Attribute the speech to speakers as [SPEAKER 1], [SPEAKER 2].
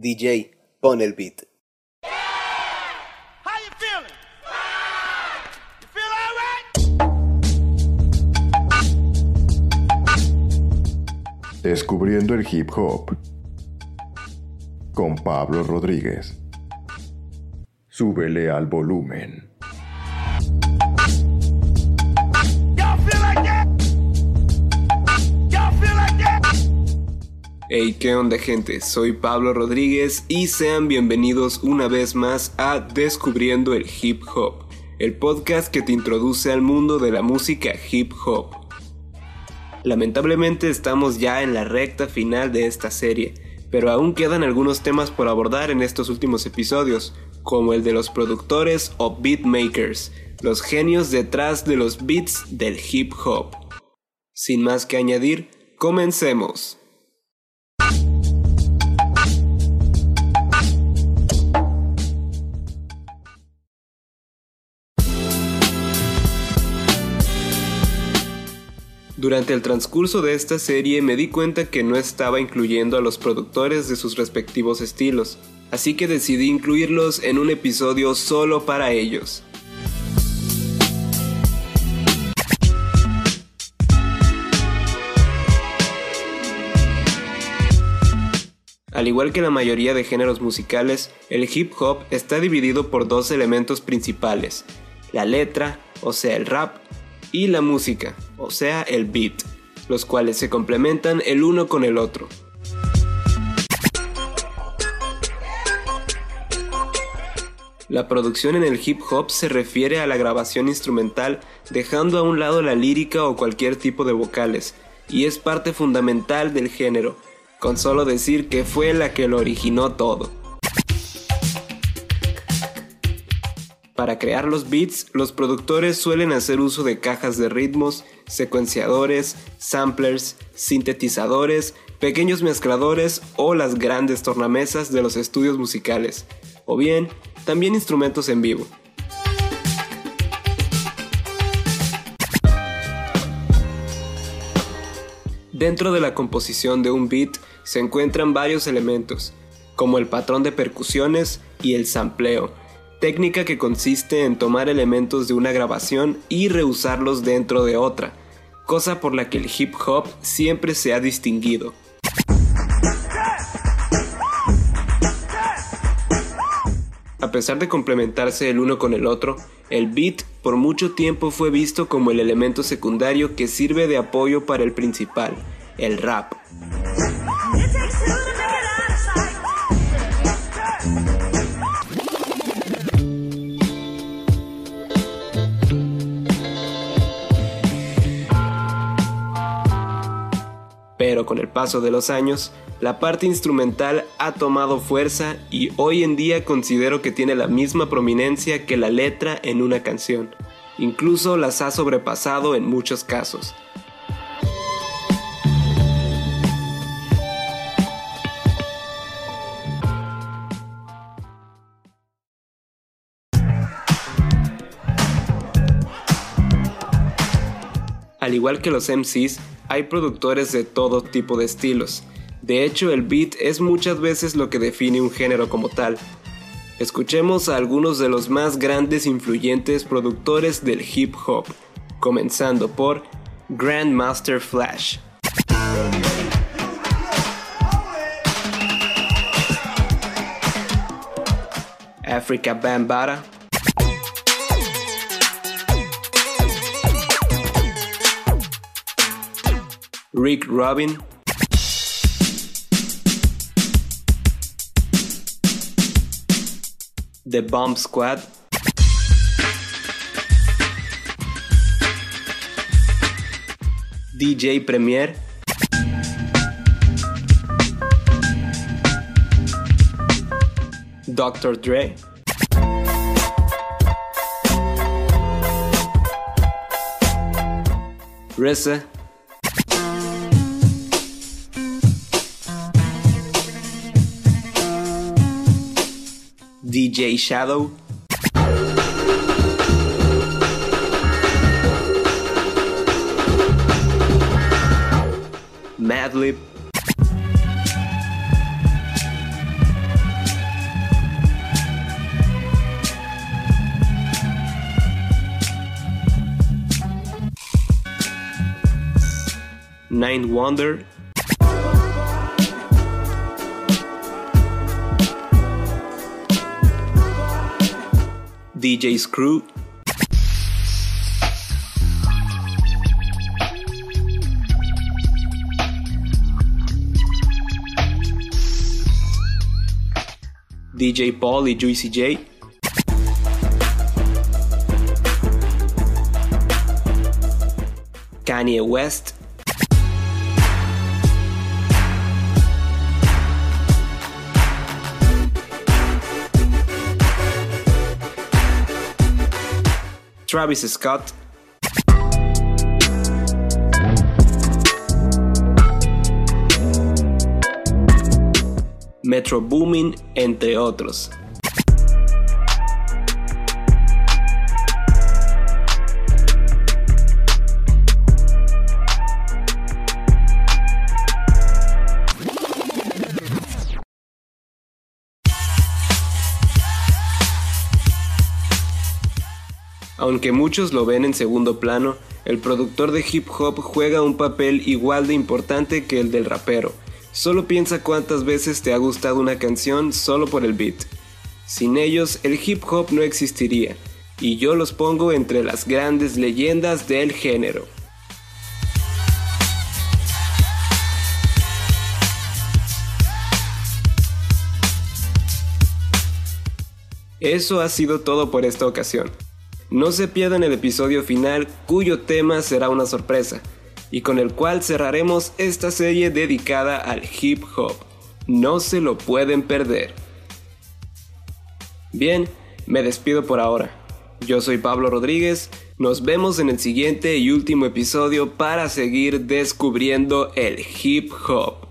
[SPEAKER 1] DJ, pon el beat.
[SPEAKER 2] Descubriendo el hip hop con Pablo Rodríguez. Súbele al volumen.
[SPEAKER 3] Hey, ¿qué onda gente? Soy Pablo Rodríguez y sean bienvenidos una vez más a Descubriendo el Hip Hop, el podcast que te introduce al mundo de la música hip hop. Lamentablemente estamos ya en la recta final de esta serie, pero aún quedan algunos temas por abordar en estos últimos episodios, como el de los productores o beatmakers, los genios detrás de los beats del hip hop. Sin más que añadir, comencemos. Durante el transcurso de esta serie me di cuenta que no estaba incluyendo a los productores de sus respectivos estilos, así que decidí incluirlos en un episodio solo para ellos. Al igual que la mayoría de géneros musicales, el hip hop está dividido por dos elementos principales, la letra, o sea el rap, y la música, o sea el beat, los cuales se complementan el uno con el otro. La producción en el hip hop se refiere a la grabación instrumental dejando a un lado la lírica o cualquier tipo de vocales, y es parte fundamental del género, con solo decir que fue la que lo originó todo. Para crear los beats, los productores suelen hacer uso de cajas de ritmos, secuenciadores, samplers, sintetizadores, pequeños mezcladores o las grandes tornamesas de los estudios musicales, o bien también instrumentos en vivo. Dentro de la composición de un beat se encuentran varios elementos, como el patrón de percusiones y el sampleo, técnica que consiste en tomar elementos de una grabación y reusarlos dentro de otra, cosa por la que el hip hop siempre se ha distinguido. A pesar de complementarse el uno con el otro, el beat por mucho tiempo fue visto como el elemento secundario que sirve de apoyo para el principal, el rap. Pero con el paso de los años, la parte instrumental ha tomado fuerza y hoy en día considero que tiene la misma prominencia que la letra en una canción. Incluso las ha sobrepasado en muchos casos. Al igual que los MCs, hay productores de todo tipo de estilos. De hecho, el beat es muchas veces lo que define un género como tal. Escuchemos a algunos de los más grandes influyentes productores del hip hop, comenzando por Grandmaster Flash. Africa Bambaataa, Rick Rubin, The Bomb Squad, DJ Premier, Dr. Dre, RZA, Jay Shadow. Madlib. Nine Wonder DJ Screw, DJ Paul y Juicy J, Kanye West, Travis Scott, Metro Boomin, entre otros. Aunque muchos lo ven en segundo plano, el productor de hip hop juega un papel igual de importante que el del rapero. Solo piensa cuántas veces te ha gustado una canción solo por el beat. Sin ellos, el hip hop no existiría, y yo los pongo entre las grandes leyendas del género. Eso ha sido todo por esta ocasión. No se pierdan el episodio final cuyo tema será una sorpresa y con el cual cerraremos esta serie dedicada al hip hop. No se lo pueden perder. Bien, me despido por ahora. Yo soy Pablo Rodríguez, nos vemos en el siguiente y último episodio para seguir descubriendo el hip hop.